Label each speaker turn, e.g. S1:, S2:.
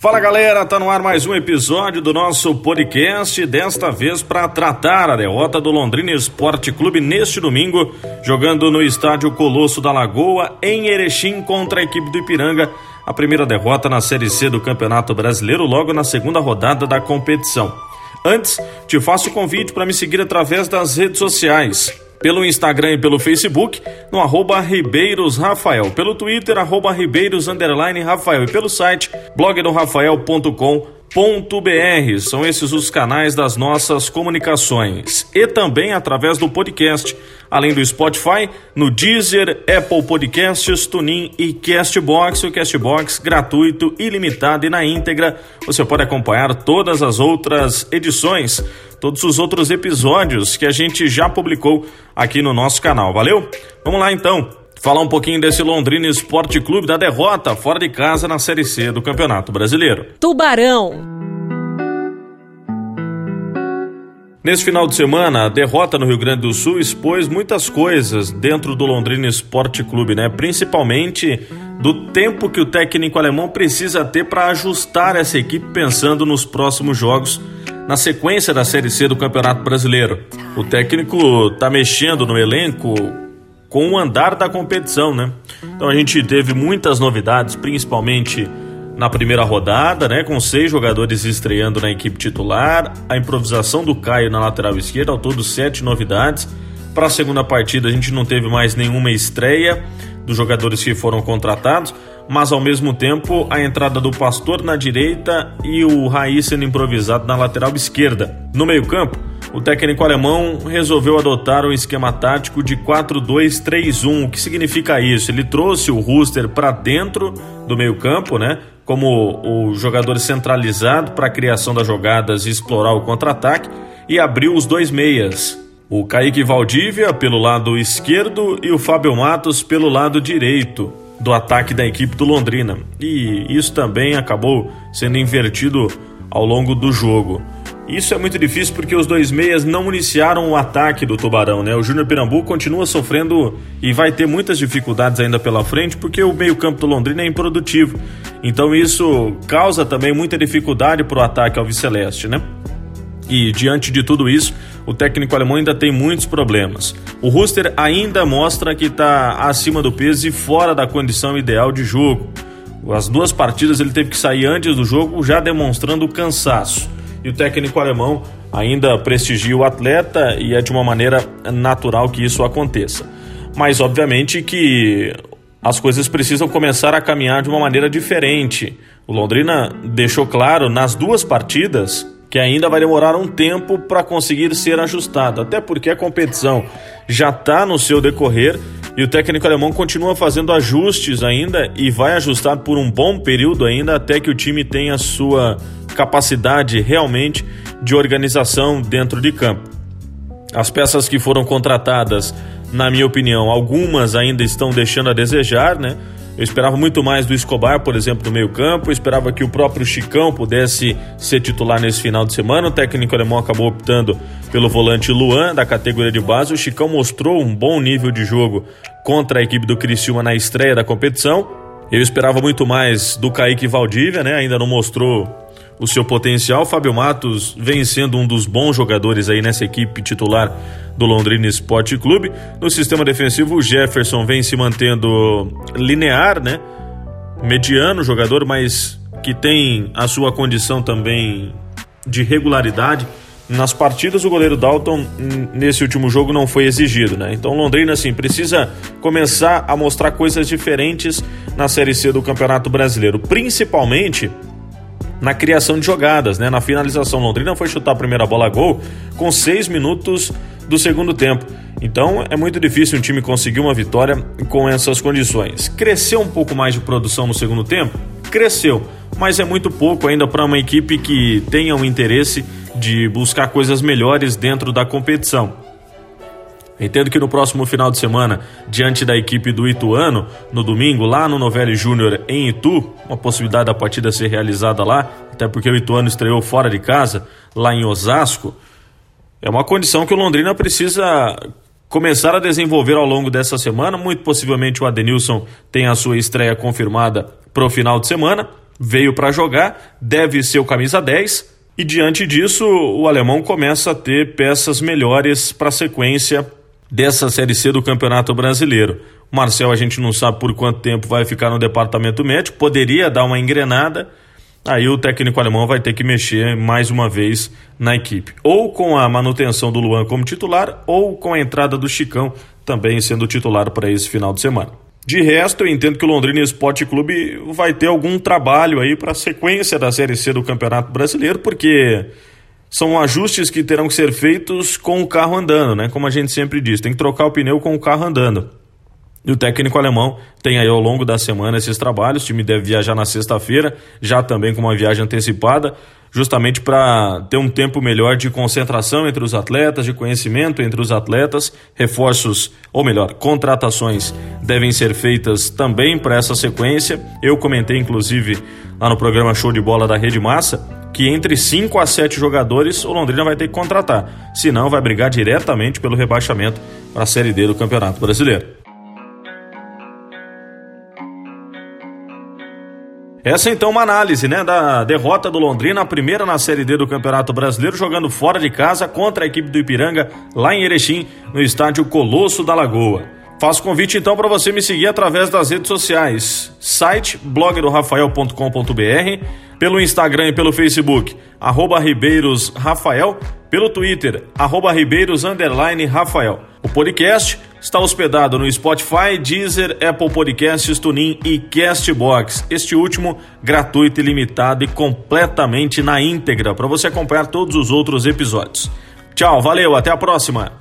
S1: Fala galera, tá no ar mais um episódio do nosso podcast, desta vez para tratar a derrota do Londrina Esporte Clube neste domingo, jogando no estádio Colosso da Lagoa, em Erechim, contra a equipe do Ipiranga, a primeira derrota na Série C do Campeonato Brasileiro, logo na segunda rodada da competição. Antes, te faço o convite para me seguir através das redes sociais pelo Instagram e pelo Facebook, no arroba Ribeiros Rafael, pelo Twitter, arroba Ribeiros Rafael e pelo site blogdorafael.com.br br São esses os canais das nossas comunicações. E também através do podcast, além do Spotify, no Deezer, Apple Podcasts, TuneIn e Castbox. O Castbox gratuito, ilimitado e na íntegra. Você pode acompanhar todas as outras edições, todos os outros episódios que a gente já publicou aqui no nosso canal. Valeu? Vamos lá então falar um pouquinho desse Londrina Esporte Clube da derrota fora de casa na Série C do Campeonato Brasileiro.
S2: Tubarão.
S1: Nesse final de semana, a derrota no Rio Grande do Sul expôs muitas coisas dentro do Londrina Esporte Clube, né? Principalmente do tempo que o técnico alemão precisa ter para ajustar essa equipe pensando nos próximos jogos na sequência da Série C do Campeonato Brasileiro. O técnico está mexendo no elenco com o andar da competição, né? Então a gente teve muitas novidades, principalmente na primeira rodada, né, com seis jogadores estreando na equipe titular, a improvisação do Caio na lateral esquerda, ao todo sete novidades. Para a segunda partida a gente não teve mais nenhuma estreia dos jogadores que foram contratados, mas ao mesmo tempo a entrada do Pastor na direita e o Raiz sendo improvisado na lateral esquerda. No meio-campo, o técnico alemão resolveu adotar um esquema tático de 4-2-3-1. O que significa isso? Ele trouxe o Rooster para dentro do meio-campo, né? Como o jogador centralizado para a criação das jogadas e explorar o contra-ataque, e abriu os dois meias. O Kaique Valdívia pelo lado esquerdo e o Fábio Matos pelo lado direito do ataque da equipe do Londrina. E isso também acabou sendo invertido ao longo do jogo. Isso é muito difícil porque os dois meias não iniciaram o ataque do Tubarão, né? O Júnior Pirambu continua sofrendo e vai ter muitas dificuldades ainda pela frente porque o meio-campo do Londrina é improdutivo. Então isso causa também muita dificuldade para o ataque ao Viceleste, né? E diante de tudo isso, o técnico alemão ainda tem muitos problemas. O Ruster ainda mostra que está acima do peso e fora da condição ideal de jogo. As duas partidas ele teve que sair antes do jogo, já demonstrando cansaço e o técnico alemão ainda prestigia o atleta e é de uma maneira natural que isso aconteça. Mas obviamente que as coisas precisam começar a caminhar de uma maneira diferente. O Londrina deixou claro nas duas partidas que ainda vai demorar um tempo para conseguir ser ajustado, até porque a competição já está no seu decorrer e o técnico alemão continua fazendo ajustes ainda e vai ajustar por um bom período ainda até que o time tenha sua capacidade realmente de organização dentro de campo. As peças que foram contratadas, na minha opinião, algumas ainda estão deixando a desejar, né? Eu esperava muito mais do Escobar, por exemplo, no meio-campo. Eu esperava que o próprio Chicão pudesse ser titular nesse final de semana. O técnico alemão acabou optando pelo volante Luan, da categoria de base. O Chicão mostrou um bom nível de jogo contra a equipe do Criciúma na estreia da competição. Eu esperava muito mais do Kaique Valdívia, né? Ainda não mostrou o seu potencial. Fábio Matos vem sendo um dos bons jogadores aí nessa equipe titular do Londrina Esporte Clube. No sistema defensivo, o Jefferson vem se mantendo linear, né? Mediano jogador, mas que tem a sua condição também de regularidade. Nas partidas, o goleiro Dalton, nesse último jogo, não foi exigido, né? Então, Londrina, assim, precisa começar a mostrar coisas diferentes na Série C do Campeonato Brasileiro. Principalmente na criação de jogadas, né? Na finalização, Londrina foi chutar a primeira bola a gol com seis minutos do segundo tempo. Então é muito difícil um time conseguir uma vitória com essas condições. Cresceu um pouco mais de produção no segundo tempo? Cresceu, mas é muito pouco ainda para uma equipe que tenha o interesse de buscar coisas melhores dentro da competição. Entendo que no próximo final de semana, diante da equipe do Ituano, no domingo, lá no Novelli Júnior em Itu, uma possibilidade da partida ser realizada lá, até porque o Ituano estreou fora de casa, lá em Osasco, é uma condição que o Londrina precisa começar a desenvolver ao longo dessa semana. Muito possivelmente o Adenilson tem a sua estreia confirmada para o final de semana. veio para jogar, deve ser o camisa 10. E diante disso, o alemão começa a ter peças melhores para a sequência dessa Série C do Campeonato Brasileiro. O Marcel, a gente não sabe por quanto tempo vai ficar no departamento médico, poderia dar uma engrenada, aí o técnico alemão vai ter que mexer mais uma vez na equipe. Ou com a manutenção do Luan como titular, ou com a entrada do Chicão também sendo titular para esse final de semana. De resto, eu entendo que o Londrina Esporte Clube vai ter algum trabalho aí para a sequência da Série C do Campeonato Brasileiro, porque são ajustes que terão que ser feitos com o carro andando, né? Como a gente sempre diz, tem que trocar o pneu com o carro andando. E o técnico alemão tem aí ao longo da semana esses trabalhos. O time deve viajar na sexta-feira, já também com uma viagem antecipada, justamente para ter um tempo melhor de concentração entre os atletas, de conhecimento entre os atletas. Reforços, ou melhor, contratações devem ser feitas também para essa sequência. Eu comentei, inclusive, lá no programa Show de Bola da Rede Massa que entre 5 a 7 jogadores o Londrina vai ter que contratar. Senão, vai brigar diretamente pelo rebaixamento para a Série D do Campeonato Brasileiro. Essa então é uma análise né, da derrota do Londrina, a primeira na Série D do Campeonato Brasileiro, jogando fora de casa contra a equipe do Ipiranga, lá em Erechim, no estádio Colosso da Lagoa. Faço convite então para você me seguir através das redes sociais, site blogdorafael.com.br, pelo Instagram e pelo Facebook, arroba Ribeiros Rafael, pelo Twitter, arroba Ribeiros Rafael. O podcast está hospedado no Spotify, Deezer, Apple Podcasts, TuneIn e Castbox. Este último gratuito, ilimitado e completamente na íntegra para você acompanhar todos os outros episódios. Tchau, valeu, até a próxima!